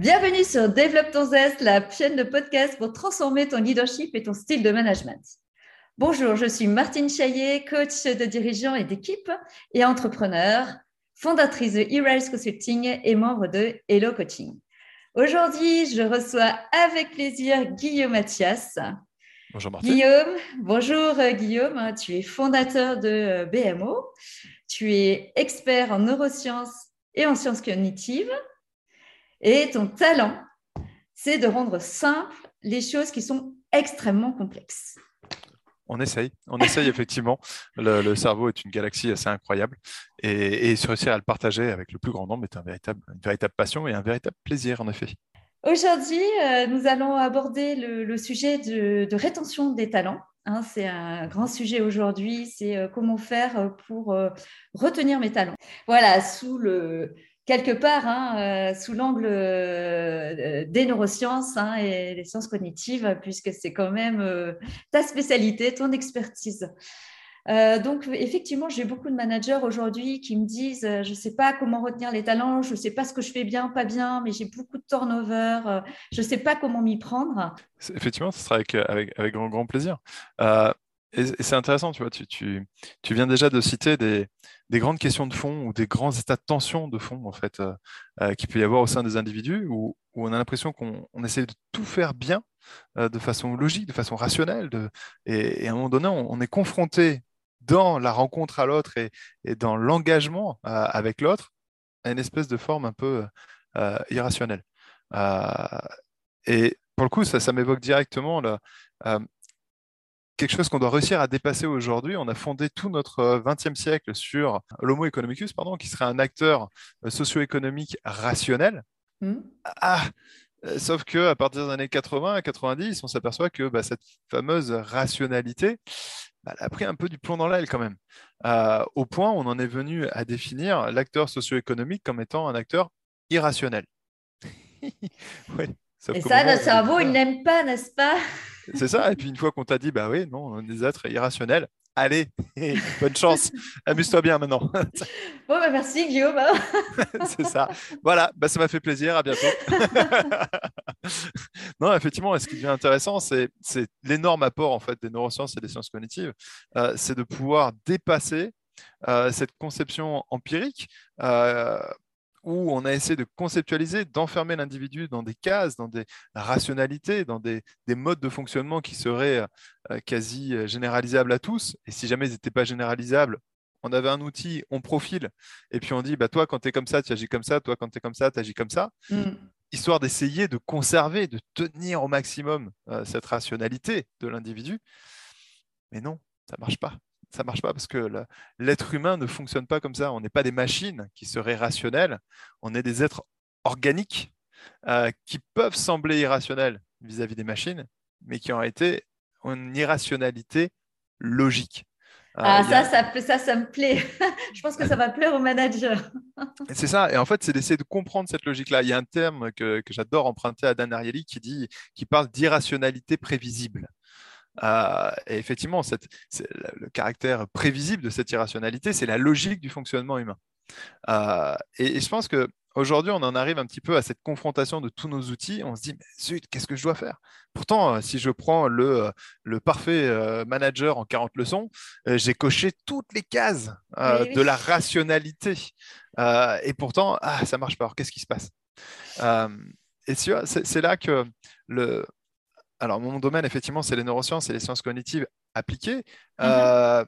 Bienvenue sur Développe ton zeste, la chaîne de podcast pour transformer ton leadership et ton style de management. Bonjour, je suis Martine Chaillet, coach de dirigeants et d'équipe et entrepreneur, fondatrice de E-Rise Consulting et membre de Hello Coaching. Aujourd'hui, je reçois avec plaisir Guillaume Mathias. Bonjour Martine. Guillaume, bonjour euh, Guillaume, tu es fondateur de euh, BMO, tu es expert en neurosciences et en sciences cognitives et ton talent, c'est de rendre simples les choses qui sont extrêmement complexes. On essaye, on essaye effectivement. Le, cerveau est une galaxie assez incroyable et, et réussir à le partager avec le plus grand nombre est un véritable, une véritable passion et un véritable plaisir en effet. Aujourd'hui, euh, nous allons aborder le, sujet de, rétention des talents. Hein. c'est un grand sujet aujourd'hui, c'est euh, comment faire pour euh, retenir mes talents. Voilà, sous le, quelque part hein, euh, sous l'angle euh, des neurosciences hein, et des sciences cognitives, puisque c'est quand même euh, ta spécialité, ton expertise. donc, effectivement, j'ai beaucoup de managers aujourd'hui qui me disent Je ne sais pas comment retenir les talents, je ne sais pas ce que je fais bien, pas bien, mais j'ai beaucoup de turnover, je ne sais pas comment m'y prendre. Effectivement, ce sera avec, avec, grand plaisir. Et, c'est intéressant, tu vois, tu, viens déjà de citer des, des grandes questions de fond ou des grands états de tension de fond en fait euh, euh, qu'il peut y avoir au sein des individus où, on a l'impression qu'on essaie de tout faire bien euh, de façon logique, de façon rationnelle, et, à un moment donné, on, est confronté dans la rencontre à l'autre et, dans l'engagement avec l'autre à une espèce de forme un peu irrationnelle. et pour le coup, ça, ça m'évoque directement là, quelque chose qu'on doit réussir à dépasser aujourd'hui. On a fondé tout notre 20e euh, siècle sur l'homo economicus, pardon, qui serait un acteur euh, socio-économique rationnel. Hmm. Ah, euh, sauf que à partir des années 80 à 90, on s'aperçoit que bah, cette fameuse rationalité, bah, elle a pris un peu du plomb dans l'aile quand même. au point où on en est venu à définir l'acteur socio-économique comme étant un acteur irrationnel. Et ça, notre cerveau, il n'aime pas, n'est-ce pas? C'est ça. Et puis une fois qu'on t'a dit, bah oui, non, on est des êtres irrationnels, allez, bonne chance, amuse-toi bien maintenant. bon, bah merci Guillaume. c'est ça. Voilà, bah, ça m'a fait plaisir, à bientôt. non, effectivement, ce qui devient intéressant, c'est l'énorme apport en fait des neurosciences et des sciences cognitives, euh, c'est de pouvoir dépasser euh, cette conception empirique euh, où on a essayé de conceptualiser, d'enfermer l'individu dans des cases, dans des rationalités, dans des, modes de fonctionnement qui seraient euh, quasi euh, généralisables à tous. Et si jamais ils n'étaient pas généralisables, on avait un outil, on profile, et puis on dit, bah, toi, quand tu es comme ça, tu agis comme ça, toi, quand tu es comme ça, tu agis comme ça. Mm. Histoire d'essayer de conserver, de tenir au maximum euh, cette rationalité de l'individu. Mais non, ça ne marche pas ça marche pas parce que l'être humain ne fonctionne pas comme ça. On n'est pas des machines qui seraient rationnelles. On est des êtres organiques euh, qui peuvent sembler irrationnels vis-à-vis des machines, mais qui ont été une irrationalité logique. Euh, ah, ça, ça, ça, me plaît. Je pense que ça va plaire aux managers. c'est ça. Et en fait, c'est d'essayer de comprendre cette logique-là. Il y a un terme que, que j'adore emprunter à Dan Ariely qui, dit, qui parle d'irrationalité prévisible. Euh, et effectivement, le caractère prévisible de cette irrationalité, c'est la logique du fonctionnement humain. Euh, et, je pense qu'aujourd'hui, on en arrive un petit peu à cette confrontation de tous nos outils. On se dit, mais zut, qu'est-ce que je dois faire? Pourtant, euh, si je prends le, parfait manager en 40 leçons, j'ai coché toutes les cases de la rationalité. et pourtant, ah, ça ne marche pas. Alors, qu'est-ce qui se passe? Et c'est là que le, alors, mon domaine, effectivement, c'est les neurosciences et les sciences cognitives appliquées. Mhm. Euh,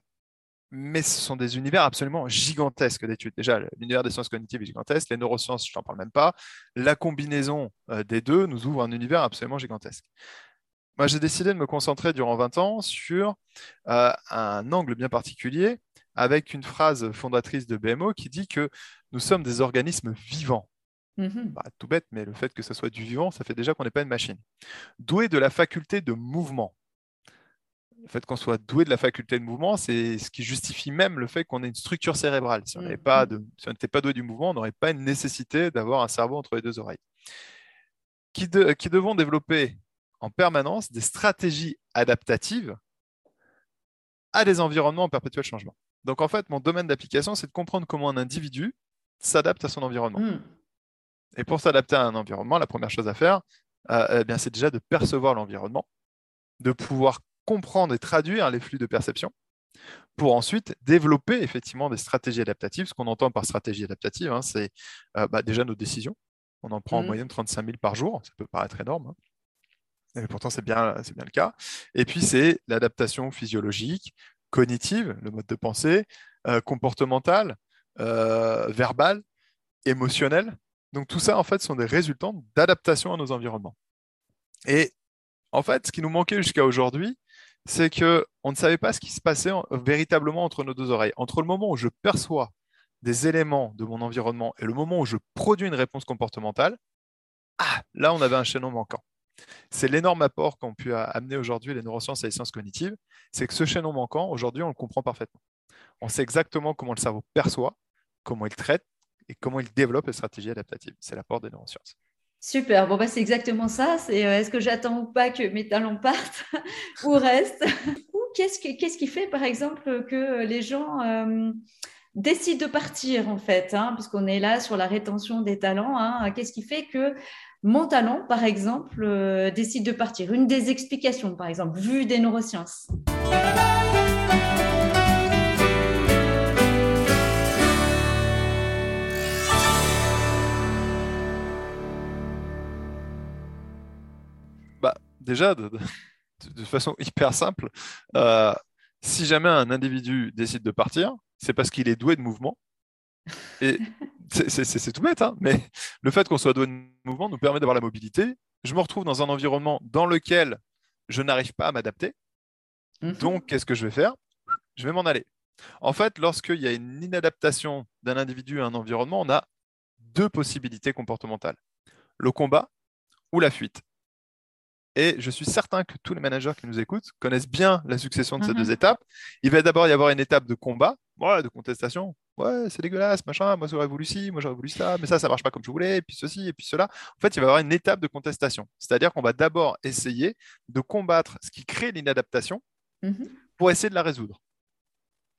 mais ce sont des univers absolument gigantesques d'études. Déjà, l'univers des sciences cognitives est gigantesque, les neurosciences, je n'en parle même pas. La combinaison euh, des deux nous ouvre un univers absolument gigantesque. Moi, j'ai décidé de me concentrer durant 20 ans sur euh, un angle bien particulier, avec une phrase fondatrice de BMO qui dit que nous sommes des organismes vivants. Mmh bah, tout bête, mais le fait que ce soit du vivant, ça fait déjà qu'on n'est pas une machine. Doué de la faculté de mouvement. Le fait qu'on soit doué de la faculté de mouvement, c'est ce qui justifie même le fait qu'on ait une structure cérébrale. Si on n'était pas, mmh pas, doué du mouvement, on n'aurait pas une nécessité d'avoir un cerveau entre les deux oreilles. Qui, qui devons développer en permanence des stratégies adaptatives à des environnements en perpétuel changement. Donc en fait, mon domaine d'application, c'est de comprendre comment un individu s'adapte à son environnement. Mmh. Et pour s'adapter à un environnement, la première chose à faire, euh, eh c'est déjà de percevoir l'environnement, de pouvoir comprendre et traduire les flux de perception, pour ensuite développer effectivement des stratégies adaptatives. Ce qu'on entend par stratégie adaptative, hein, c'est euh, bah, déjà nos décisions. On en prend en mmh. moyenne 35 000 par jour, ça peut paraître énorme. Hein. Mais pourtant, c'est bien, bien le cas. Et puis, c'est l'adaptation physiologique, cognitive, le mode de pensée, euh, comportementale, verbale, émotionnelle. Donc tout ça, en fait, sont des résultants d'adaptation à nos environnements. Et en fait, ce qui nous manquait jusqu'à aujourd'hui, c'est qu'on ne savait pas ce qui se passait véritablement entre nos deux oreilles. Entre le moment où je perçois des éléments de mon environnement et le moment où je produis une réponse comportementale, ah, là, on avait un chaînon manquant. C'est l'énorme apport qu'ont pu amener aujourd'hui les neurosciences et les sciences cognitives, c'est que ce chaînon manquant, aujourd'hui, on le comprend parfaitement. On sait exactement comment le cerveau perçoit, comment il traite et comment il développe les stratégies adaptatives. C'est l'apport des neurosciences. Super, bon, bah, c'est exactement ça. C'est euh, est-ce que j'attends ou pas que mes talents partent ou restent? Ou qu'est-ce qu'est-ce qui fait, par exemple, que les gens euh, décident de partir, en fait hein, Puisqu'on est là sur la rétention des talents. Hein, qu'est-ce qui fait que mon talent, par exemple, euh, décide de partir? Une des explications, par exemple, vue des neurosciences. Déjà, de, façon hyper simple, euh, si jamais un individu décide de partir, c'est parce qu'il est doué de mouvement. Et c'est tout bête, hein, mais le fait qu'on soit doué de mouvement nous permet d'avoir la mobilité. Je me retrouve dans un environnement dans lequel je n'arrive pas à m'adapter. Mhm. Donc, qu'est-ce que je vais faire? Je vais m'en aller. En fait, lorsqu'il y a une inadaptation d'un individu à un environnement, on a deux possibilités comportementales. Le combat ou la fuite. Et je suis certain que tous les managers qui nous écoutent connaissent bien la succession de ces deux mhm. étapes. Il va d'abord y avoir une étape de combat, de contestation. Ouais, c'est dégueulasse, machin, moi j'aurais voulu ci, moi j'aurais voulu ça, mais ça, ça marche pas comme je voulais, et puis ceci, et puis cela. En fait, il va y avoir une étape de contestation. C'est-à-dire qu'on va d'abord essayer de combattre ce qui crée l'inadaptation mhm. pour essayer de la résoudre.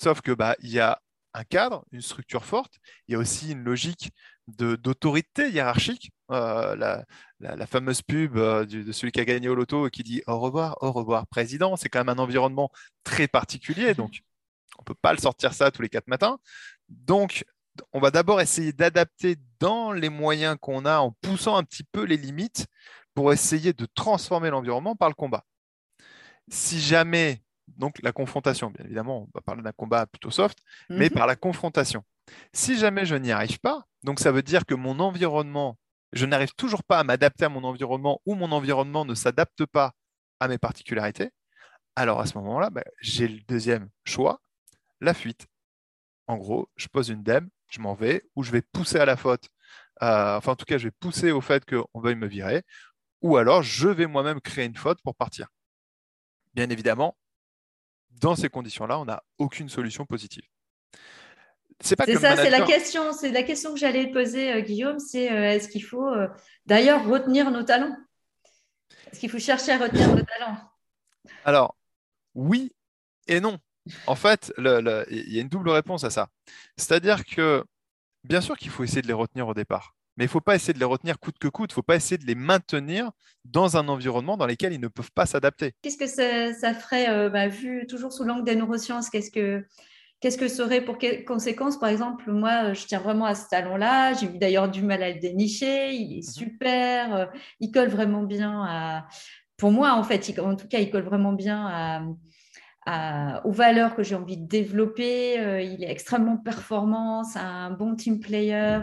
Sauf que bah, il y a un cadre, une structure forte, il y a aussi une logique d'autorité hiérarchique. Euh, la, fameuse pub euh, de celui qui a gagné au loto et qui dit au revoir, au revoir, président. C'est quand même un environnement très particulier, donc on ne peut pas le sortir ça tous les quatre matins. Donc, on va d'abord essayer d'adapter dans les moyens qu'on a en poussant un petit peu les limites pour essayer de transformer l'environnement par le combat. Si jamais, donc la confrontation, bien évidemment, on va parler d'un combat plutôt soft, mais mhm. par la confrontation. Si jamais je n'y arrive pas, donc ça veut dire que mon environnement, je n'arrive toujours pas à m'adapter à mon environnement ou mon environnement ne s'adapte pas à mes particularités, alors à ce moment-là, ben, j'ai le deuxième choix, la fuite. En gros, je pose une dème, je m'en vais, ou je vais pousser à la faute, euh, enfin en tout cas, je vais pousser au fait qu'on veuille me virer, ou alors je vais moi-même créer une faute pour partir. Bien évidemment, dans ces conditions-là, on n'a aucune solution positive. C'est ça, c'est la question, c'est la question que j'allais poser, euh, Guillaume. C'est euh, est-ce qu'il faut euh, d'ailleurs retenir nos talents? Est-ce qu'il faut chercher à retenir nos talents? Alors, oui et non. En fait, il y a une double réponse à ça. C'est-à-dire que, bien sûr qu'il faut essayer de les retenir au départ, mais il ne faut pas essayer de les retenir coûte que coûte. Il ne faut pas essayer de les maintenir dans un environnement dans lequel ils ne peuvent pas s'adapter. Qu'est-ce que ça, ferait, bah, vu toujours sous l'angle des neurosciences Qu'est-ce que Qu'est-ce que ça aurait pour conséquence? Par exemple, moi, je tiens vraiment à ce talon-là. J'ai eu d'ailleurs du mal à le dénicher. Il est mhm. super. Euh, il colle vraiment bien à. Pour moi, en fait, en tout cas, il colle vraiment bien à, aux valeurs que j'ai envie de développer. Euh, il est extrêmement performant. C'est un bon team player.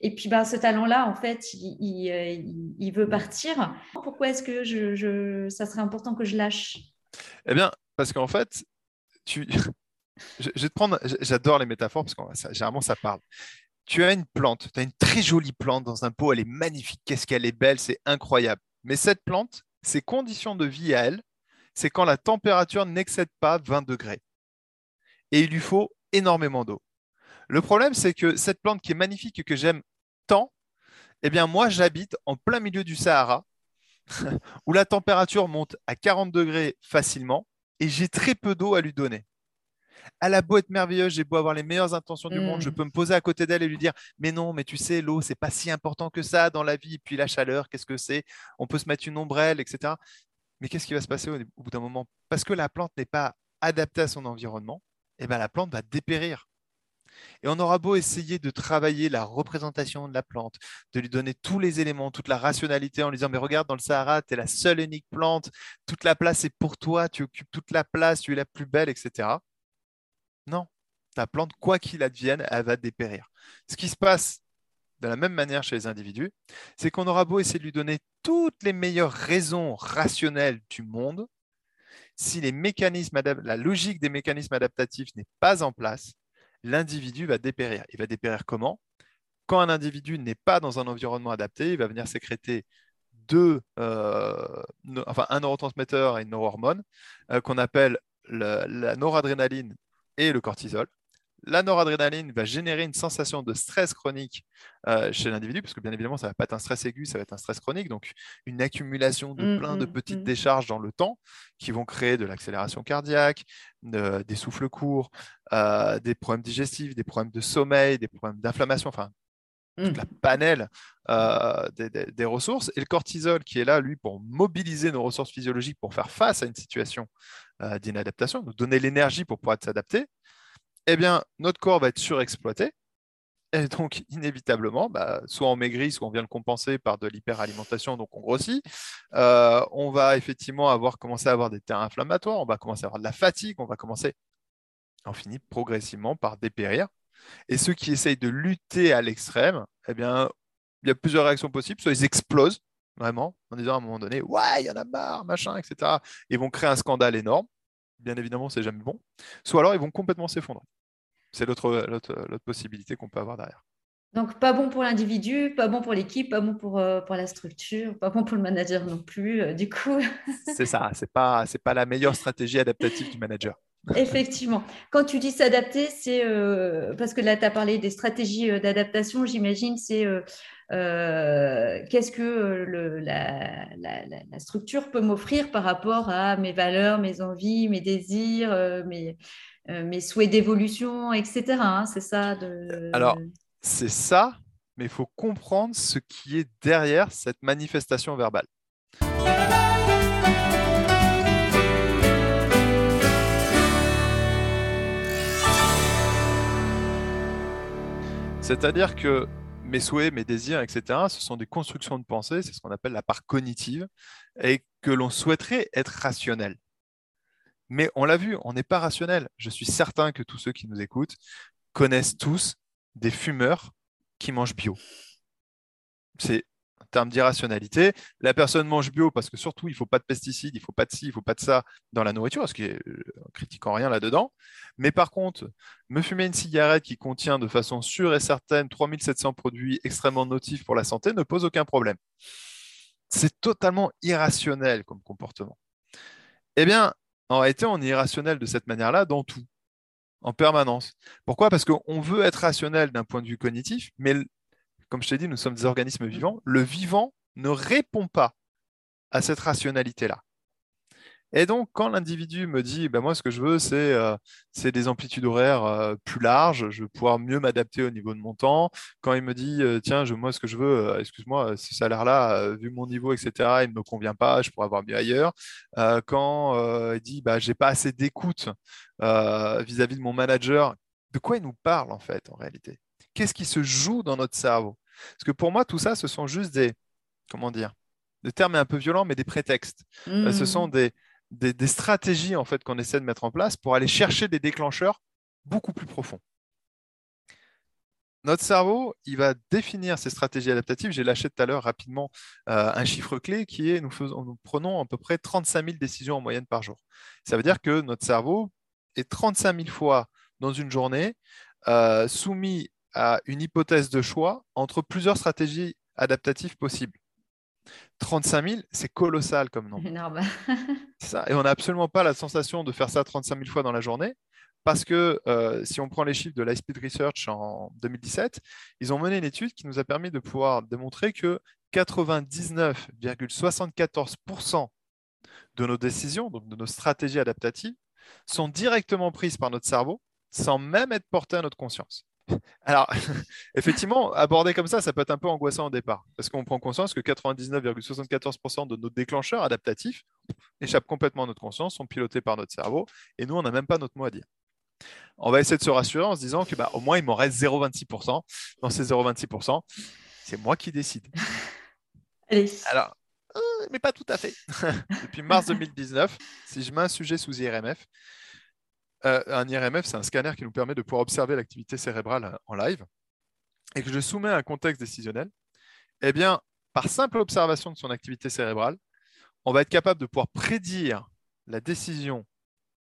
Et puis, bah, ce talent-là, en fait, il, il, veut partir. Pourquoi est-ce que je, ça serait important que je lâche? Eh bien, parce qu'en fait, tu, je, te prendre, j'adore les métaphores parce que généralement ça parle. Tu as une plante, tu as une très jolie plante dans un pot, elle est magnifique, qu'est-ce qu'elle est belle, c'est incroyable. Mais cette plante, ses conditions de vie à elle, c'est quand la température n'excède pas 20 degrés. Et il lui faut énormément d'eau. Le problème, c'est que cette plante qui est magnifique et que j'aime tant, eh bien moi j'habite en plein milieu du Sahara, où la température monte à 40 degrés facilement, et j'ai très peu d'eau à lui donner. Elle a beau être merveilleuse, j'ai beau avoir les meilleures intentions du monde, je Mm. peux me poser à côté d'elle et lui dire Mais non, mais tu sais, l'eau, c'est pas si important que ça dans la vie. Puis la chaleur, qu'est-ce que c'est? On peut se mettre une ombrelle, etc. Mais qu'est-ce qui va se passer au, bout d'un moment? Parce que la plante n'est pas adaptée à son environnement, eh ben, la plante va dépérir. Et on aura beau essayer de travailler la représentation de la plante, de lui donner tous les éléments, toute la rationalité en lui disant, mais regarde, dans le Sahara, tu es la seule unique plante, toute la place est pour toi, tu occupes toute la place, tu es la plus belle, etc. Non, ta plante, quoi qu'il advienne, elle va dépérir. Ce qui se passe de la même manière chez les individus, c'est qu'on aura beau essayer de lui donner toutes les meilleures raisons rationnelles du monde, si les mécanismes la logique des mécanismes adaptatifs n'est pas en place, l'individu va dépérir. Il va dépérir comment? Quand un individu n'est pas dans un environnement adapté, il va venir sécréter deux, euh, enfin, un neurotransmetteur et une neurohormone euh, qu'on appelle le, la noradrénaline et le cortisol. La noradrénaline va générer une sensation de stress chronique euh, chez l'individu, parce que bien évidemment, ça ne va pas être un stress aigu, ça va être un stress chronique, donc une accumulation de Mm, plein de mm, petites mm. décharges dans le temps qui vont créer de l'accélération cardiaque, de- des souffles courts, euh, des problèmes digestifs, des problèmes de sommeil, des problèmes d'inflammation, enfin, toute la panel euh, des, des- des ressources. Et le cortisol qui est là, lui, pour mobiliser nos ressources physiologiques pour faire face à une situation euh, d'inadaptation, nous donner l'énergie pour pouvoir s'adapter, eh bien, notre corps va être surexploité. Et donc, inévitablement, bah, soit on maigrit, soit on vient le compenser par de l'hyperalimentation, donc on grossit. Euh, on va effectivement avoir commencé à avoir des terrains inflammatoires, on va commencer à avoir de la fatigue, on va commencer, on finit progressivement par dépérir. Et ceux qui essayent de lutter à l'extrême, eh bien, il y a plusieurs réactions possibles. Soit ils explosent, vraiment, en disant à un moment donné, ouais, il y en a marre, machin, etc. Ils vont créer un scandale énorme. Bien évidemment, c'est jamais bon. Soit alors, ils vont complètement s'effondrer. C'est l'autre, possibilité qu'on peut avoir derrière. Donc, pas bon pour l'individu, pas bon pour l'équipe, pas bon pour, euh, pour la structure, pas bon pour le manager non plus. euh, du coup, C'est ça, c'est pas, c'est pas la meilleure stratégie adaptative du manager. Effectivement, quand tu dis s'adapter, c'est euh, parce que là, tu as parlé des stratégies euh, d'adaptation, j'imagine, c'est euh, qu'est-ce que la, structure peut m'offrir par rapport à mes valeurs, mes envies, mes désirs, mes, mes souhaits d'évolution, etc. hein, c'est ça de... Alors, c'est ça, mais il faut comprendre ce qui est derrière cette manifestation verbale. C'est-à-dire que mes souhaits, mes désirs, etc., ce sont des constructions de pensée, c'est ce qu'on appelle la part cognitive, et que l'on souhaiterait être rationnel. Mais on l'a vu, on n'est pas rationnel. Je suis certain que tous ceux qui nous écoutent connaissent tous des fumeurs qui mangent bio. C'est d'irrationalité. La personne mange bio parce que surtout, il ne faut pas de pesticides, il ne faut pas de ci, il ne faut pas de ça dans la nourriture, ce qui est euh, critiquant rien là-dedans. Mais par contre, me fumer une cigarette qui contient de façon sûre et certaine 3700 produits extrêmement nocifs pour la santé ne pose aucun problème. C'est totalement irrationnel comme comportement. Eh bien, en réalité, on est irrationnel de cette manière-là dans tout, en permanence. Pourquoi? Parce qu'on veut être rationnel d'un point de vue cognitif, mais comme je t'ai dit, nous sommes des organismes vivants. Le vivant ne répond pas à cette rationalité-là. Et donc, quand l'individu me dit, ben moi, ce que je veux, c'est euh, des amplitudes horaires euh, plus larges, je veux pouvoir mieux m'adapter au niveau de mon temps. Quand il me dit, euh, tiens, je, moi, ce que je veux, excuse-moi, ce salaire-là, vu mon niveau, etc., il ne me convient pas, je pourrais avoir mieux ailleurs. quand il dit, bah, j'ai pas assez d'écoute vis-à-vis de mon manager, de quoi il nous parle, en fait, en réalité? Qu'est-ce qui se joue dans notre cerveau? Parce que pour moi, tout ça, ce sont juste des, comment dire, des termes un peu violents, mais des prétextes. Mmh. ce sont des, des, des, stratégies en fait qu'on essaie de mettre en place pour aller chercher des déclencheurs beaucoup plus profonds. Notre cerveau, il va définir ces stratégies adaptatives. J'ai lâché tout à l'heure rapidement euh, un chiffre clé qui est nous, faisons, nous prenons à peu près 35 000 décisions en moyenne par jour. Ça veut dire que notre cerveau est 35 000 fois dans une journée euh, soumis à une hypothèse de choix entre plusieurs stratégies adaptatives possibles. 35 000, c'est colossal comme nombre. Énorme. ça. Et on n'a absolument pas la sensation de faire ça 35 000 fois dans la journée. Parce que euh, si on prend les chiffres de l'Icepeed Research en 2017, ils ont mené une étude qui nous a permis de pouvoir démontrer que 99,74% de nos décisions, donc de nos stratégies adaptatives, sont directement prises par notre cerveau sans même être portées à notre conscience. Alors, effectivement, aborder comme ça, ça peut être un peu angoissant au départ, parce qu'on prend conscience que 99,74% de nos déclencheurs adaptatifs échappent complètement à notre conscience, sont pilotés par notre cerveau, et nous, on n'a même pas notre mot à dire. On va essayer de se rassurer en se disant que bah, au moins, il m'en reste 0,26%. Dans ces 0,26%, c'est moi qui décide. Alors, euh, mais pas tout à fait. Depuis mars 2019, si je mets un sujet sous IRMF, euh, un IRMF, c'est un scanner qui nous permet de pouvoir observer l'activité cérébrale euh, en live, et que je soumets à un contexte décisionnel, eh bien, par simple observation de son activité cérébrale, on va être capable de pouvoir prédire la décision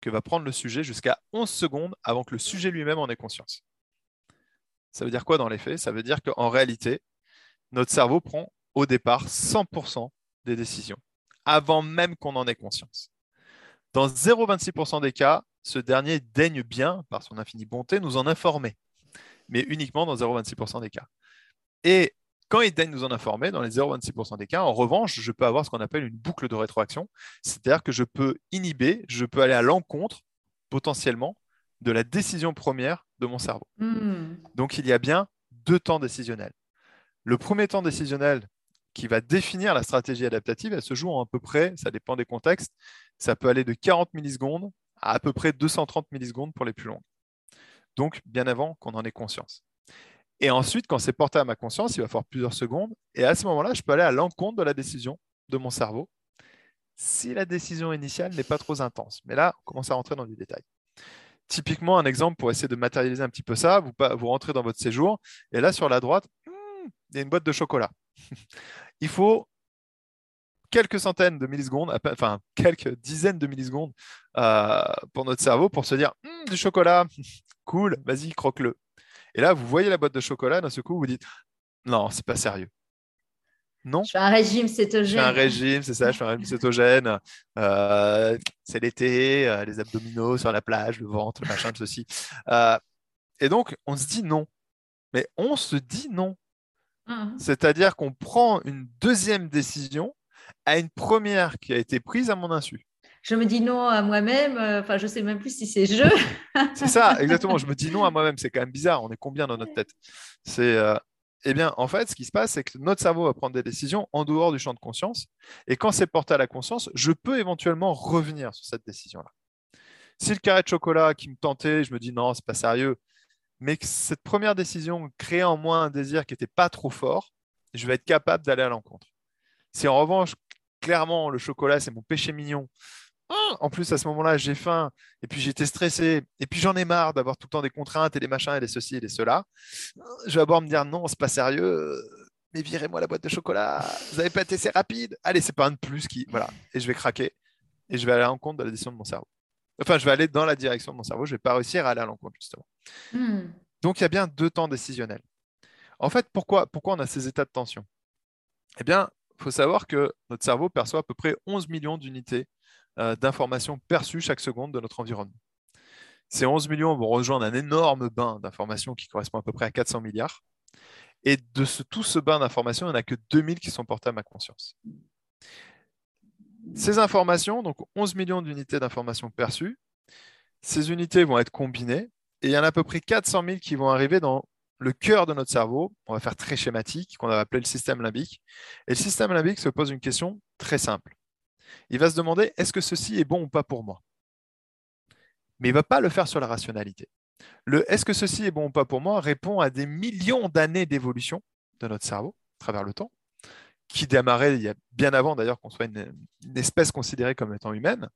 que va prendre le sujet jusqu'à 11 secondes avant que le sujet lui-même en ait conscience. Ça veut dire quoi dans les faits? Ça veut dire qu'en réalité, notre cerveau prend au départ 100% des décisions, avant même qu'on en ait conscience. Dans 0,26% des cas, ce dernier daigne bien, par son infinie bonté, nous en informer, mais uniquement dans 0,26% des cas. Et quand il daigne nous en informer, dans les 0,26% des cas, en revanche, je peux avoir ce qu'on appelle une boucle de rétroaction, c'est-à-dire que je peux inhiber, je peux aller à l'encontre, potentiellement, de la décision première de mon cerveau. Hmm. Donc il y a bien deux temps décisionnels. Le premier temps décisionnel qui va définir la stratégie adaptative, elle se joue en à peu près, ça dépend des contextes, ça peut aller de 40 millisecondes à peu près 230 millisecondes pour les plus longues. Donc, bien avant qu'on en ait conscience. Et ensuite, quand c'est porté à ma conscience, il va falloir plusieurs secondes. Et à ce moment-là, je peux aller à l'encontre de la décision de mon cerveau si la décision initiale n'est pas trop intense. Mais là, on commence à rentrer dans du détail. Typiquement, un exemple pour essayer de matérialiser un petit peu ça, vous, vous rentrez dans votre séjour, et là, sur la droite, hmm, il y a une boîte de chocolat. il faut quelques centaines de millisecondes, enfin quelques dizaines de millisecondes euh, pour notre cerveau pour se dire hum, du chocolat, cool, vas-y, croque-le. Et là, vous voyez la boîte de chocolat, d'un seul coup, vous dites non, c'est pas sérieux. Non. Je fais un régime cétogène. Je fais un régime, c'est ça, je fais un régime cétogène. Euh, c'est l'été, euh, les abdominaux sur la plage, le ventre, le machin, ceci. et donc, on se dit non. Mais on se dit non. Mmh. C'est-à-dire qu'on prend une deuxième décision à une première qui a été prise à mon insu. Je me dis non à moi-même, euh, enfin, je ne sais même plus si c'est je. c'est ça, exactement. Je me dis non à moi-même. C'est quand même bizarre. On est combien dans notre tête? C'est. Euh, eh bien, en fait, ce qui se passe, c'est que notre cerveau va prendre des décisions en dehors du champ de conscience. Et quand c'est porté à la conscience, je peux éventuellement revenir sur cette décision-là. Si le carré de chocolat qui me tentait, je me dis non, c'est pas sérieux, mais que cette première décision crée en moi un désir qui n'était pas trop fort, je vais être capable d'aller à l'encontre. Si en revanche, clairement, le chocolat, c'est mon péché mignon, ah, en plus, à ce moment-là, j'ai faim, et puis j'étais stressé, et puis j'en ai marre d'avoir tout le temps des contraintes et des machins et des ceci et des cela. Je vais d'abord me dire non, c'est pas sérieux, mais virez-moi la boîte de chocolat, vous n'avez pas été assez rapide. Allez, c'est pas un de plus qui. Voilà. Et je vais craquer, et je vais aller à l'encontre de la décision de mon cerveau. Enfin, je vais aller dans la direction de mon cerveau, je ne vais pas réussir à aller à l'encontre, justement. Hmm. Donc, il y a bien deux temps décisionnels. En fait, pourquoi, pourquoi on a ces états de tension? Eh bien, il faut savoir que notre cerveau perçoit à peu près 11 millions d'unités euh, d'informations perçues chaque seconde de notre environnement. Ces 11 millions vont rejoindre un énorme bain d'informations qui correspond à peu près à 400 milliards. Et de tout ce bain d'informations, il n'y en a que 2000 qui sont portés à ma conscience. Ces informations, donc 11 millions d'unités d'informations perçues, ces unités vont être combinées et il y en a à peu près 400 000 qui vont arriver dans le cœur de notre cerveau, on va faire très schématique, qu'on va appeler le système limbique. Et le système limbique se pose une question très simple. Il va se demander est-ce que ceci est bon ou pas pour moi? Mais il ne va pas le faire sur la rationalité. Le est-ce que ceci est bon ou pas pour moi répond à des millions d'années d'évolution de notre cerveau à travers le temps, qui démarrait bien avant d'ailleurs qu'on soit une, espèce considérée comme étant humaine,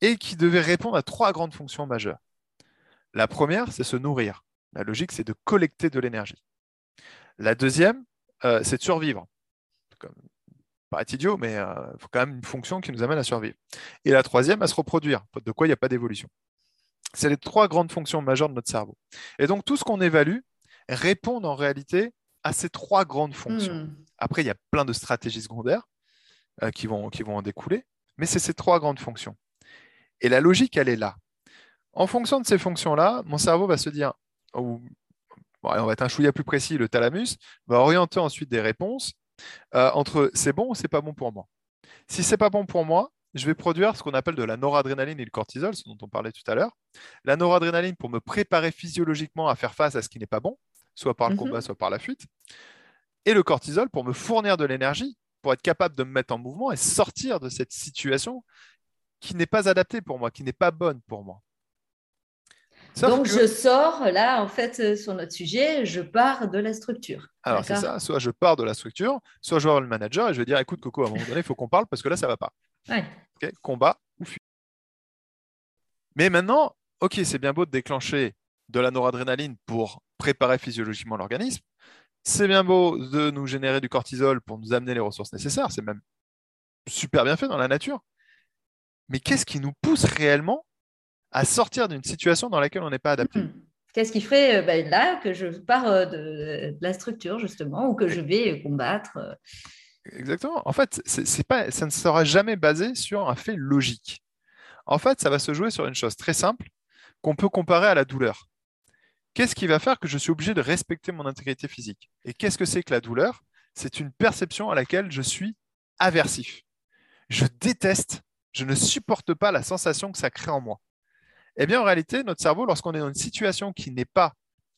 et qui devait répondre à trois grandes fonctions majeures. La première, c'est se nourrir. La logique, c'est de collecter de l'énergie. La deuxième, euh, c'est de survivre. Comme, pas être idiot, mais il euh, faut quand même une fonction qui nous amène à survivre. Et la troisième, à se reproduire, de quoi il n'y a pas d'évolution. C'est les trois grandes fonctions majeures de notre cerveau. Et donc, tout ce qu'on évalue répond en réalité à ces trois grandes fonctions. Hmm. Après, il y a plein de stratégies secondaires euh, qui, vont, qui vont en découler, mais c'est ces trois grandes fonctions. Et la logique, elle est là. En fonction de ces fonctions-là, mon cerveau va se dire, on va être un chouïa plus précis, le thalamus va orienter ensuite des réponses euh, entre c'est bon ou c'est pas bon pour moi. Si c'est pas bon pour moi, je vais produire ce qu'on appelle de la noradrénaline et le cortisol, ce dont on parlait tout à l'heure. La noradrénaline pour me préparer physiologiquement à faire face à ce qui n'est pas bon, soit par le mhm. combat, soit par la fuite. Et le cortisol pour me fournir de l'énergie, pour être capable de me mettre en mouvement et sortir de cette situation qui n'est pas adaptée pour moi, qui n'est pas bonne pour moi. Donc, je sors là, en fait, euh, sur notre sujet, je pars de la structure. Alors, c'est ça. Soit je pars de la structure, soit je vais le manager et je vais dire écoute, Coco, à un moment donné, il faut qu'on parle parce que là, ça ne va pas. Combat ou fuite. Mais maintenant, ok, c'est bien beau de déclencher de la noradrénaline pour préparer physiologiquement l'organisme. C'est bien beau de nous générer du cortisol pour nous amener les ressources nécessaires. C'est même super bien fait dans la nature. Mais qu'est-ce qui nous pousse réellement à sortir d'une situation dans laquelle on n'est pas adapté. Hmm. Qu'est-ce qui ferait euh, ben, là que je pars euh, de, la structure, justement, ou que je vais combattre euh? Exactement. En fait, c'est pas, ça ne sera jamais basé sur un fait logique. En fait, ça va se jouer sur une chose très simple qu'on peut comparer à la douleur. Qu'est-ce qui va faire que je suis obligé de respecter mon intégrité physique? Et qu'est-ce que c'est que la douleur? C'est une perception à laquelle je suis aversif. Je déteste, je ne supporte pas la sensation que ça crée en moi. Eh bien, en réalité, notre cerveau, lorsqu'on est dans une situation qui n'est pas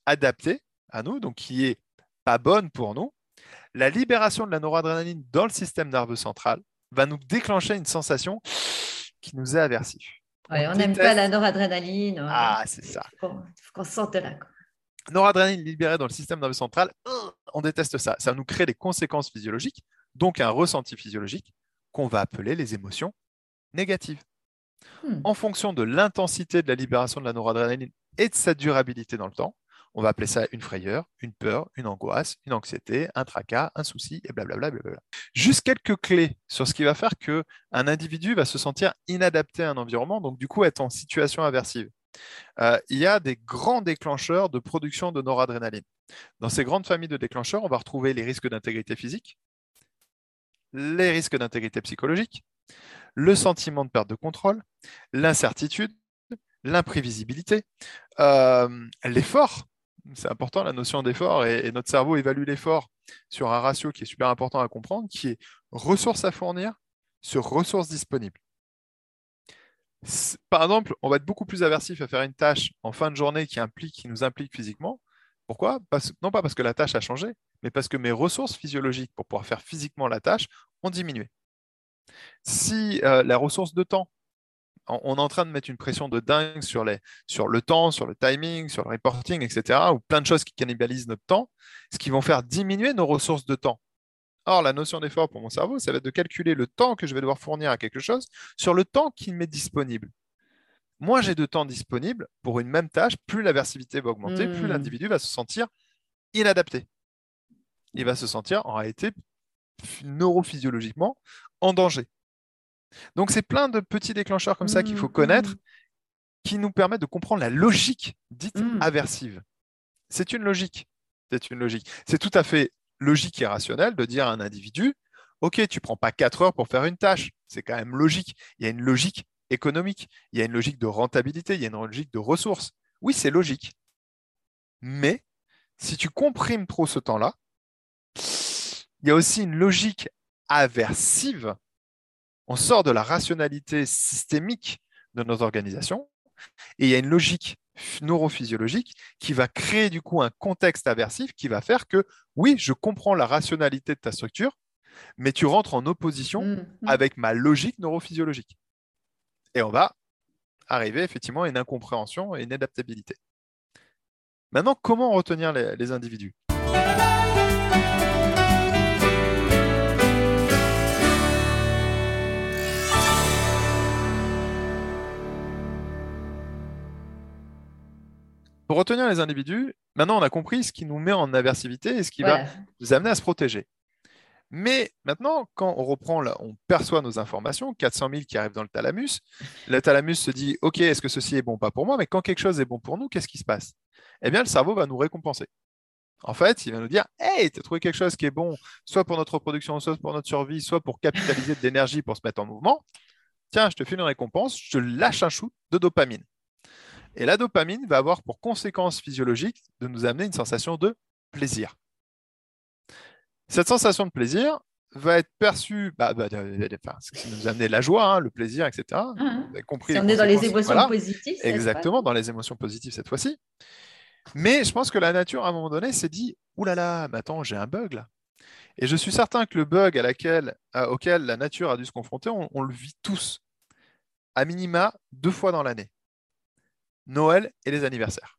adaptée à nous, donc qui n'est pas bonne pour nous, la libération de la noradrénaline dans le système nerveux central va nous déclencher une sensation qui nous est aversive. on n'aime pas la noradrénaline. Ah, c'est ça. Il faut qu'on se sente là. Noradrénaline libérée dans le système nerveux central, on déteste ça. Ça nous crée des conséquences physiologiques, donc un ressenti physiologique qu'on va appeler les émotions négatives. Hmm. En fonction de l'intensité de la libération de la noradrénaline et de sa durabilité dans le temps, on va appeler ça une frayeur, une peur, une angoisse, une anxiété, un tracas, un souci, et blablabla. Juste quelques clés sur ce qui va faire qu'un individu va se sentir inadapté à un environnement, donc du coup être en situation aversive. Euh, il y a des grands déclencheurs de production de noradrénaline. Dans ces grandes familles de déclencheurs, on va retrouver les risques d'intégrité physique, les risques d'intégrité psychologique, le sentiment de perte de contrôle, l'incertitude, l'imprévisibilité, euh, l'effort. C'est important la notion d'effort et, notre cerveau évalue l'effort sur un ratio qui est super important à comprendre, qui est ressources à fournir sur ressources disponibles. Par exemple, on va être beaucoup plus aversif à faire une tâche en fin de journée qui, implique, qui nous implique physiquement. Pourquoi? Non pas parce que la tâche a changé, mais parce que mes ressources physiologiques pour pouvoir faire physiquement la tâche ont diminué. Si euh, la ressource de temps, on, est en train de mettre une pression de dingue sur, sur le temps, sur le timing, sur le reporting, etc., ou plein de choses qui cannibalisent notre temps, ce qui vont faire diminuer nos ressources de temps. Or, la notion d'effort pour mon cerveau, ça va être de calculer le temps que je vais devoir fournir à quelque chose sur le temps qui m'est disponible. Moins j'ai de temps disponible pour une même tâche, plus l'aversivité va augmenter, plus hmm. l'individu va se sentir inadapté. Il va se sentir en réalité neurophysiologiquement en danger. Donc, c'est plein de petits déclencheurs comme ça qu'il faut mmh, connaître mmh. qui nous permettent de comprendre la logique dite mmh. aversive. C'est une logique. C'est une logique. C'est tout à fait logique et rationnel de dire à un individu Ok, tu prends pas 4 heures pour faire une tâche. C'est quand même logique. Il y a une logique économique, il y a une logique de rentabilité, il y a une logique de ressources. Oui, c'est logique. Mais si tu comprimes trop ce temps-là, il y a aussi une logique aversive. On sort de la rationalité systémique de nos organisations et il y a une logique neurophysiologique qui va créer du coup un contexte aversif qui va faire que oui, je comprends la rationalité de ta structure, mais tu rentres en opposition mmh, mmh. avec ma logique neurophysiologique. Et on va arriver effectivement à une incompréhension et une adaptabilité. Maintenant, comment retenir les individus? Pour retenir les individus, maintenant on a compris ce qui nous met en aversivité et ce qui va nous amener à se protéger. Mais maintenant, quand on reprend, on perçoit nos informations, 400 000 qui arrivent dans le thalamus, le thalamus se dit, OK, est-ce que ceci est bon, pas pour moi, mais quand quelque chose est bon pour nous, qu'est-ce qui se passe? Eh bien, le cerveau va nous récompenser. En fait, il va nous dire, hey, tu as trouvé quelque chose qui est bon, soit pour notre reproduction, soit pour notre survie, soit pour capitaliser de l'énergie pour se mettre en mouvement. Tiens, je te fais une récompense, je te lâche un shoot de dopamine. Et la dopamine va avoir pour conséquence physiologique de nous amener une sensation de plaisir. Cette sensation de plaisir, va être perçu, bah, bah, ce qui nous amenait la joie, hein, le plaisir, etc. Ah, Vous avez compris. on est dans les émotions positives. Exactement, dans les émotions positives cette fois-ci. Mais je pense que la nature, à un moment donné, s'est dit Ouh là là, mais attends, j'ai un bug là. Et je suis certain que le bug à laquelle, auquel la nature a dû se confronter, on, le vit tous, à minima deux fois dans l'année Noël et les anniversaires.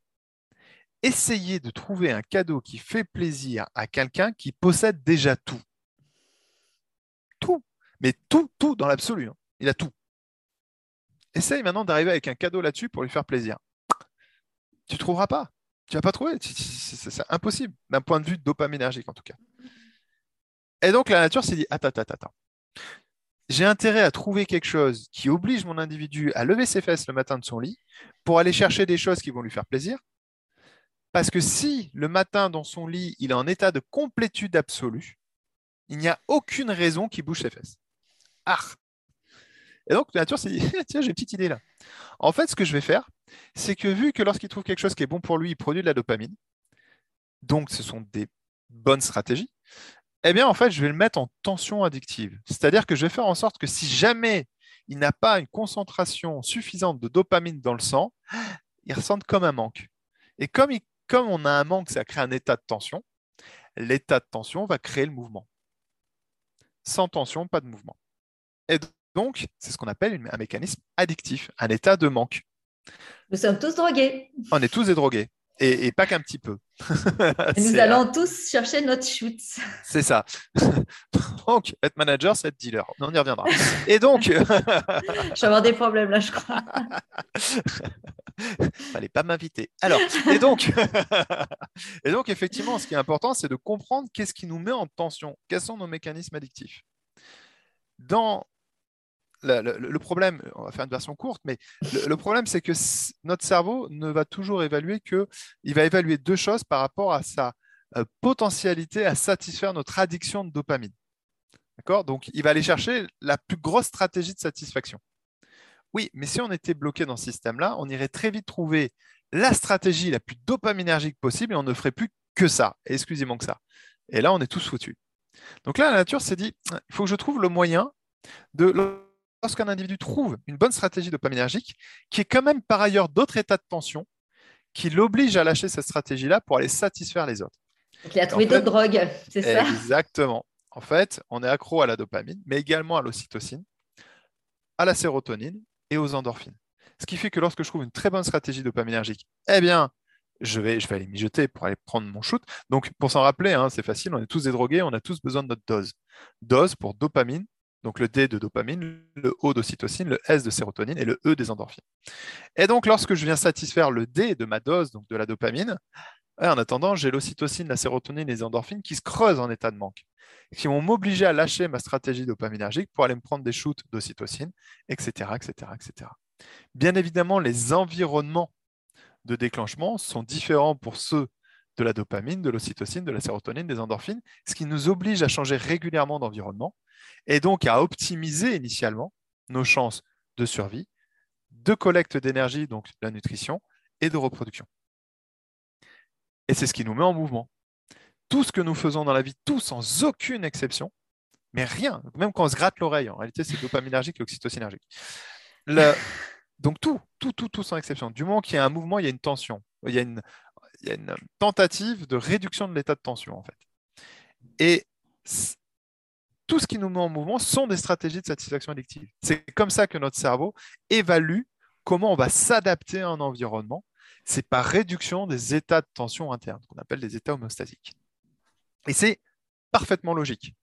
Essayez de trouver un cadeau qui fait plaisir à quelqu'un qui possède déjà tout. Tout. Mais tout, tout dans l'absolu. Hein. Il a tout. Essaye maintenant d'arriver avec un cadeau là-dessus pour lui faire plaisir. Tu ne trouveras pas. Tu vas pas trouver. C'est impossible, d'un point de vue dopaminergique en tout cas. Et donc la nature s'est dit attends, attends, attends. J'ai intérêt à trouver quelque chose qui oblige mon individu à lever ses fesses le matin de son lit pour aller chercher des choses qui vont lui faire plaisir. Parce que si le matin dans son lit, il est en état de complétude absolue, il n'y a aucune raison qu'il bouge ses fesses. Ah Et donc la nature s'est dit tiens, j'ai une petite idée là. En fait, ce que je vais faire, c'est que vu que lorsqu'il trouve quelque chose qui est bon pour lui, il produit de la dopamine, donc ce sont des bonnes stratégies, eh bien en fait, je vais le mettre en tension addictive. C'est-à-dire que je vais faire en sorte que si jamais il n'a pas une concentration suffisante de dopamine dans le sang, il ressente comme un manque. Et comme, comme on a un manque, ça crée un état de tension. L'état de tension va créer le mouvement. Sans tension, pas de mouvement. Et donc, c'est ce qu'on appelle un mécanisme addictif, un état de manque. Nous sommes tous drogués. On est tous des drogués. Et, pas qu'un petit peu. nous allons tous chercher notre shoot. C'est ça. donc, être manager, c'est être dealer. On y reviendra. Et donc. je vais avoir des problèmes là, je crois. Fallait pas m'inviter. Alors, et donc, et donc, effectivement, ce qui est important, c'est de comprendre qu'est-ce qui nous met en tension, quels sont nos mécanismes addictifs? Dans le, problème, on va faire une version courte, mais le, problème, c'est que notre cerveau ne va toujours évaluer que, il va évaluer deux choses par rapport à sa euh, potentialité à satisfaire notre addiction de dopamine. D'accord? Donc, il va aller chercher la plus grosse stratégie de satisfaction. Oui, mais si on était bloqué dans ce système-là, on irait très vite trouver la stratégie la plus dopaminergique possible et on ne ferait plus que ça, exclusivement que ça. Et là, on est tous foutus. Donc là, la nature s'est dit, il faut que je trouve le moyen de lorsqu'un individu trouve une bonne stratégie dopaminergique, qui est quand même par ailleurs d'autres états de tension, qui l'oblige à lâcher cette stratégie-là pour aller satisfaire les autres. Donc, il a trouvé d'autres drogues, c'est ça? Exactement. En fait, on est accro à la dopamine, mais également à l'ocytocine, à la sérotonine et aux endorphines. Ce qui fait que lorsque je trouve une très bonne stratégie dopaminergique, eh bien, je vais, je vais aller mijoter pour aller prendre mon shoot. Donc, pour s'en rappeler, hein, c'est facile, on est tous des drogués, on a tous besoin de notre dose. Dose pour dopamine, donc le D de dopamine, le O d'ocytocine, le S de sérotonine et le E des endorphines. Et donc, lorsque je viens satisfaire le D de ma dose, de la dopamine, en attendant, j'ai l'ocytocine, la sérotonine et les endorphines qui se creusent en état de manque, qui vont m'obliger à lâcher ma stratégie dopaminergique pour aller me prendre des shoots d'ocytocine, etc., etc., etc. Bien évidemment, les environnements de déclenchement sont différents pour ceux de la dopamine, de l'ocytocine, de la sérotonine, des endorphines, ce qui nous oblige à changer régulièrement d'environnement et donc à optimiser initialement nos chances de survie, de collecte d'énergie, donc la nutrition, et de reproduction. Et c'est ce qui nous met en mouvement. Tout ce que nous faisons dans la vie, tout sans aucune exception, mais rien, même quand on se gratte l'oreille, en réalité c'est dopaminergique et oxytocinergique. Donc tout, tout, tout, tout sans exception. Du moment qu'il y a un mouvement, il y a une tension. Il y a une, il y a une tentative de réduction de l'état de tension, en fait. Et tout ce qui nous met en mouvement sont des stratégies de satisfaction addictive. C'est comme ça que notre cerveau évalue comment on va s'adapter à un environnement. C'est par réduction des états de tension interne, qu'on appelle des états homostasiques. Et c'est parfaitement logique.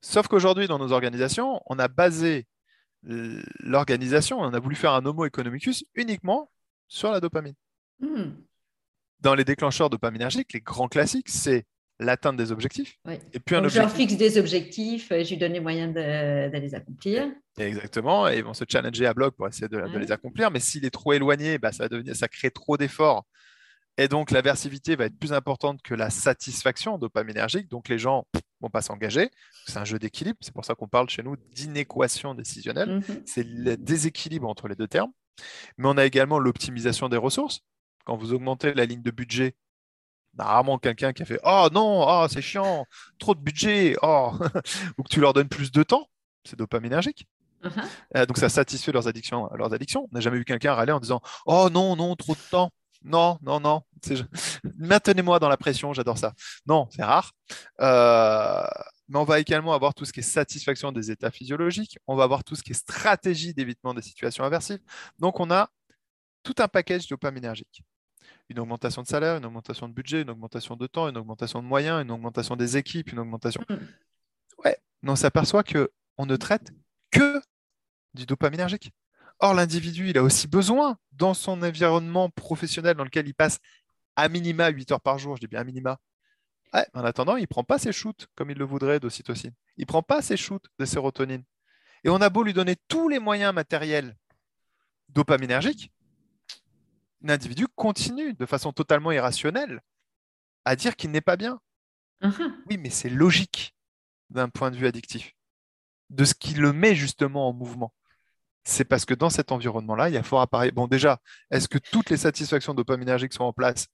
Sauf qu'aujourd'hui, dans nos organisations, on a basé l'organisation, on a voulu faire un homo economicus uniquement sur la dopamine. Hmm. Dans les déclencheurs dopaminergiques, les grands classiques, c'est l'atteinte des objectifs. Et puis un objectif... je fixe des objectifs, je lui donne les moyens de, les accomplir. Exactement, et ils vont se challenger à bloc pour essayer de, les accomplir. Mais s'il est trop éloigné, bah, ça, va devenir, ça crée trop d'efforts. Et donc, l'aversivité va être plus importante que la satisfaction dopaminergique. Donc, les gens ne vont pas s'engager. C'est un jeu d'équilibre. C'est pour ça qu'on parle chez nous d'inéquation décisionnelle. Mhm. C'est le déséquilibre entre les deux termes. Mais on a également l'optimisation des ressources. Quand vous augmentez la ligne de budget rarement quelqu'un qui a fait Oh non, oh, c'est chiant, trop de budget, oh. ou que tu leur donnes plus de temps. C'est dopaminergique. Euh, donc ça satisfait leurs addictions. Leurs addictions. On n'a jamais vu quelqu'un râler en disant Oh non, non, trop de temps. Non, non, non. Maintenez-moi dans la pression, j'adore ça. Non, c'est rare. Euh, mais on va également avoir tout ce qui est satisfaction des états physiologiques. On va avoir tout ce qui est stratégie d'évitement des situations aversives. Donc on a tout un package dopaminergique. Une augmentation de salaire, une augmentation de budget, une augmentation de temps, une augmentation de moyens, une augmentation des équipes, une augmentation. Mm. Ouais, mais on s'aperçoit qu'on ne traite que du dopaminergique. Or, l'individu, il a aussi besoin, dans son environnement professionnel dans lequel il passe à minima 8 heures par jour, je dis bien à minima. en attendant, il ne prend pas ses shoots comme il le voudrait d'ocytocine. Il ne prend pas ses shoots de sérotonine. Et on a beau lui donner tous les moyens matériels dopaminergiques, l'individu continue de façon totalement irrationnelle à dire qu'il n'est pas bien. Uh-huh. Oui, mais c'est logique d'un point de vue addictif, de ce qui le met justement en mouvement c'est parce que dans cet environnement-là, il y a fort appareil. Bon, déjà, est-ce que toutes les satisfactions dopaminergiques sont en place?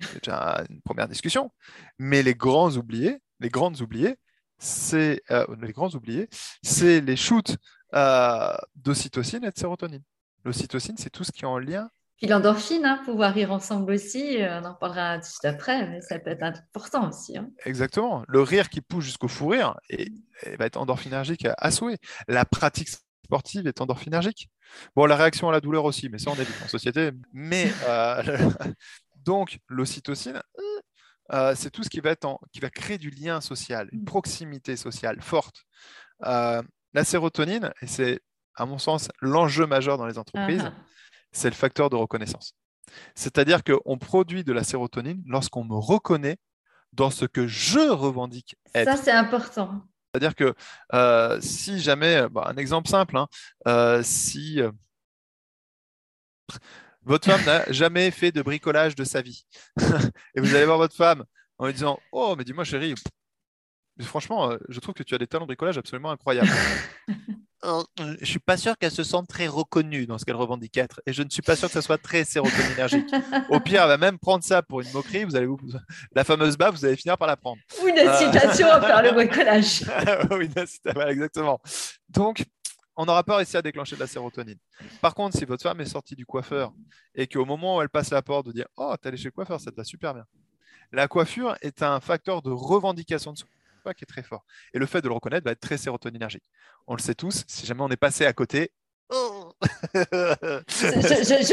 C'est déjà une première discussion. Mais les grands oubliés, les grandes oubliées, c'est euh, les grands oubliés, c'est les shoots euh, d'ocytocine et de sérotonine. L'ocytocine, c'est tout ce qui est en lien. Puis l'endorphine, hein, pouvoir rire ensemble aussi, euh, on en parlera juste après, mais ça peut être important aussi. Hein. Exactement. Le rire qui pousse jusqu'au fou rire et, va être endorphinergique à, à souhait. La pratique sportive est endorphinergique. Bon, la réaction à la douleur aussi, mais ça, on est en société. Mais euh, donc, l'ocytocine, euh, c'est tout ce qui va, être qui va créer du lien social, une proximité sociale forte. Euh, la sérotonine, et c'est à mon sens l'enjeu majeur dans les entreprises, uh-huh. C'est le facteur de reconnaissance. C'est-à-dire qu'on produit de la sérotonine lorsqu'on me reconnaît dans ce que je revendique être. Ça, c'est important. C'est-à-dire que euh, si jamais, euh, bah, un exemple simple, hein, euh, si votre femme n'a jamais fait de bricolage de sa vie, et vous allez voir votre femme en lui disant Oh, mais dis-moi, chérie, franchement, je trouve que tu as des talents de bricolage absolument incroyables. je ne suis pas sûr qu'elle se sente très reconnue dans ce qu'elle revendique être. Et je ne suis pas sûr que ça soit très sérotoninergique. Au pire, elle va même prendre ça pour une moquerie. Vous allez vous... La fameuse bas, vous allez finir par la prendre. Ou une incitation à faire le bricolage. oui, exactement. Donc, on n'aura pas réussi à déclencher de la sérotonine. Par contre, si votre femme est sortie du coiffeur et qu'au moment où elle passe la porte, de dire Oh, t'es allé chez le coiffeur, ça te va super bien. La coiffure est un facteur de revendication de soi qui est très fort. Et le fait de le reconnaître va être très sérotoninergique. On le sait tous, si jamais on est passé à côté. je,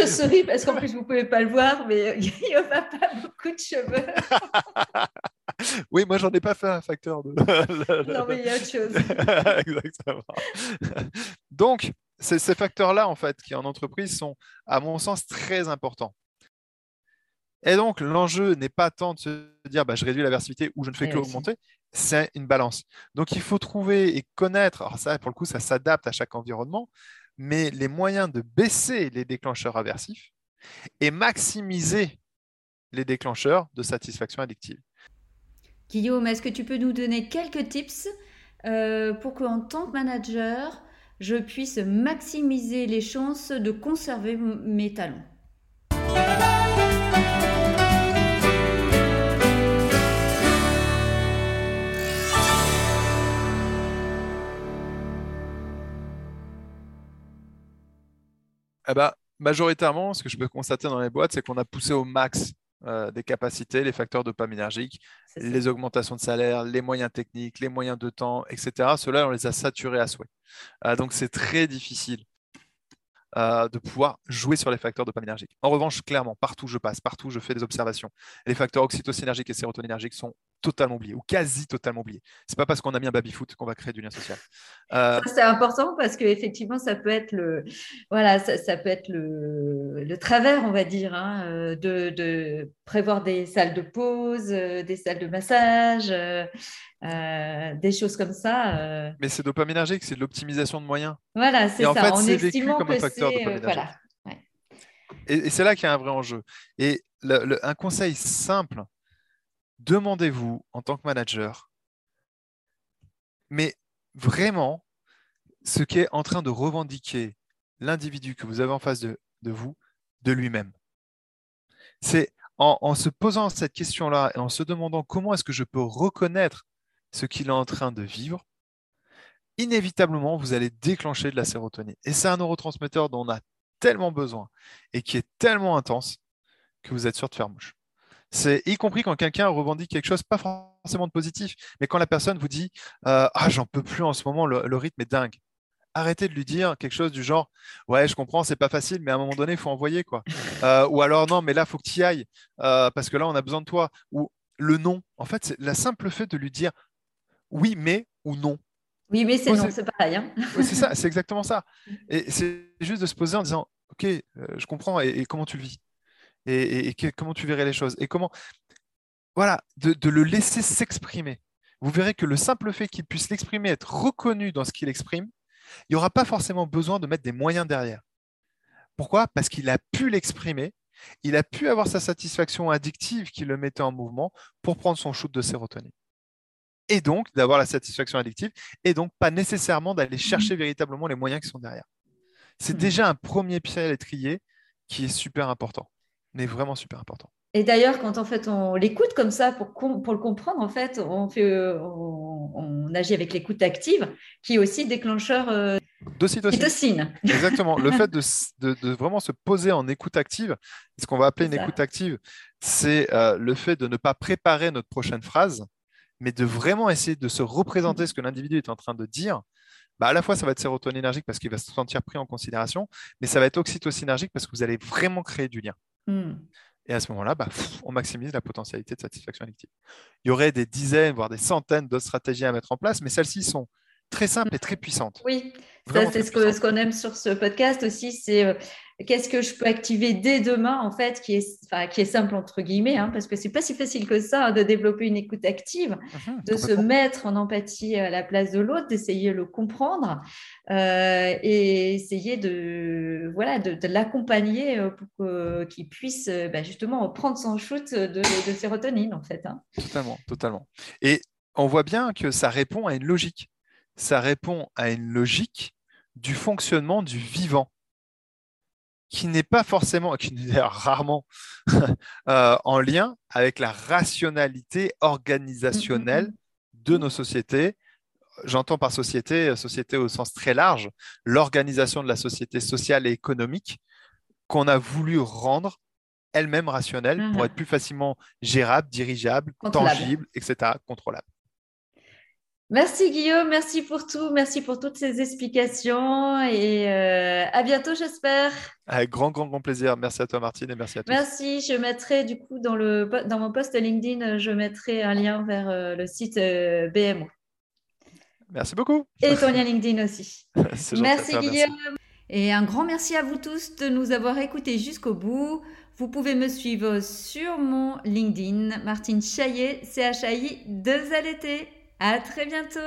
souris parce qu'en plus vous ne pouvez pas le voir, mais il n'a pas beaucoup de cheveux. oui, moi j'en ai pas fait un facteur de. non, mais il y a autre chose. Exactement. Donc, ces facteurs-là, en fait, qui en entreprise sont, à mon sens, très importants. Et donc, l'enjeu n'est pas tant de se dire bah, je réduis l'aversivité ou je ne fais que augmenter, c'est une balance. Donc, il faut trouver et connaître, alors ça, pour le coup, ça s'adapte à chaque environnement, mais les moyens de baisser les déclencheurs aversifs et maximiser les déclencheurs de satisfaction addictive. Guillaume, est-ce que tu peux nous donner quelques tips euh, pour qu'en tant que manager, je puisse maximiser les chances de conserver mes talents? Eh ben, majoritairement, ce que je peux constater dans les boîtes, c'est qu'on a poussé au max euh, des capacités, les facteurs dopaminergiques, les augmentations de salaire, les moyens techniques, les moyens de temps, etc. Ceux-là, on les a saturés à souhait. Euh, donc, c'est très difficile euh, de pouvoir jouer sur les facteurs dopaminergiques. En revanche, clairement, partout où je passe, partout où je fais des observations, les facteurs oxytocinergiques et sérotoninergiques sont totalement oubliés ou quasi totalement oubliés. C'est pas parce qu'on a mis un baby-foot qu'on va créer du lien social. Euh, c'est important parce qu'effectivement, ça peut être le, voilà, ça, peut être le, le, travers, on va dire, hein, euh, de, de, prévoir des salles de pause, des salles de massage, des choses comme ça. Mais c'est dopaminergique, c'est de l'optimisation de moyens. Voilà, c'est ça. En fait, c'est vécu comme un facteur euh, voilà. Et, c'est là qu'il y a un vrai enjeu. Et un conseil simple, demandez-vous en tant que manager, mais vraiment, ce qui est en train de revendiquer l'individu que vous avez en face de, vous, de lui-même. C'est en, se posant cette question-là et en se demandant comment est-ce que je peux reconnaître ce qu'il est en train de vivre, inévitablement, vous allez déclencher de la sérotonine. Et c'est un neurotransmetteur dont on a tellement besoin et qui est tellement intense que vous êtes sûr de faire mouche. C'est y compris quand quelqu'un revendique quelque chose, pas forcément de positif, mais quand la personne vous dit euh, Ah, j'en peux plus en ce moment, le, rythme est dingue. Arrêtez de lui dire quelque chose du genre Ouais, je comprends, c'est pas facile, mais à un moment donné, il faut envoyer. quoi. Euh, ou alors Non, mais là, il faut que tu y ailles, euh, parce que là, on a besoin de toi. Ou le non. En fait, c'est la simple fait de lui dire oui, mais ou non. Oui, mais c'est non, c'est pareil. Hein. c'est ça, c'est exactement ça. Et c'est juste de se poser en disant Ok, je comprends, et comment tu le vis? Et, comment tu verrais les choses et comment voilà de, le laisser s'exprimer. Vous verrez que le simple fait qu'il puisse l'exprimer, être reconnu dans ce qu'il exprime, il n'y aura pas forcément besoin de mettre des moyens derrière. Pourquoi? Parce qu'il a pu l'exprimer, il a pu avoir sa satisfaction addictive qui le mettait en mouvement pour prendre son shoot de sérotonine. Et donc d'avoir la satisfaction addictive, et donc pas nécessairement d'aller mmh. chercher véritablement les moyens qui sont derrière. C'est mmh. déjà un premier pied à l'étrier qui est super important mais vraiment super important. Et d'ailleurs, quand en fait on l'écoute comme ça pour, pour le comprendre, en fait, on, fait, euh, on, agit avec l'écoute active, qui est aussi déclencheur euh, d'ocytocine. Exactement. le fait de, de, vraiment se poser en écoute active, ce qu'on va appeler une écoute active, c'est euh, le fait de ne pas préparer notre prochaine phrase, mais de vraiment essayer de se représenter ce que l'individu est en train de dire. Bah, à la fois, ça va être sérotoninergique parce qu'il va se sentir pris en considération, mais ça va être oxytocinergique parce que vous allez vraiment créer du lien. Hmm. Et à ce moment-là, bah, on maximise la potentialité de satisfaction addictive. Il y aurait des dizaines, voire des centaines d'autres stratégies à mettre en place, mais celles-ci sont très simples et très puissantes. Oui, c'est ce qu'on aime sur ce podcast aussi, c'est euh, qu'est-ce que je peux activer dès demain, en fait, qui est, qui est simple entre guillemets, hein, parce que c'est pas si facile que ça hein, de développer une écoute active, mhm, de se mettre en empathie à la place de l'autre, d'essayer de le comprendre euh, et essayer de, voilà, de, l'accompagner euh, pour qu'il puisse euh, bah, justement prendre son shoot de, sérotonine, en fait. Hein. Totalement, totalement. Et on voit bien que ça répond à une logique. Ça répond à une logique du fonctionnement du vivant qui n'est pas forcément, qui n'est rarement euh, en lien avec la rationalité organisationnelle mm, mm, mm. de nos sociétés. J'entends par société, société au sens très large, l'organisation de la société sociale et économique qu'on a voulu rendre elle-même rationnelle pour être plus facilement gérable, dirigeable, tangible, etc., contrôlable. Merci Guillaume, merci pour tout, merci pour toutes ces explications et euh, à bientôt j'espère. Avec grand, grand, grand plaisir. Merci à toi Martine et merci à tous. Merci, je mettrai du coup dans, le, dans mon post LinkedIn, je mettrai un lien vers euh, le site euh, BMO. Merci beaucoup. Et ton lien LinkedIn aussi. merci Guillaume. Et un grand merci à vous tous de nous avoir écoutés jusqu'au bout. Vous pouvez me suivre sur mon LinkedIn, Martine Chaillet, C-H-A-I 2 L-T. À très bientôt.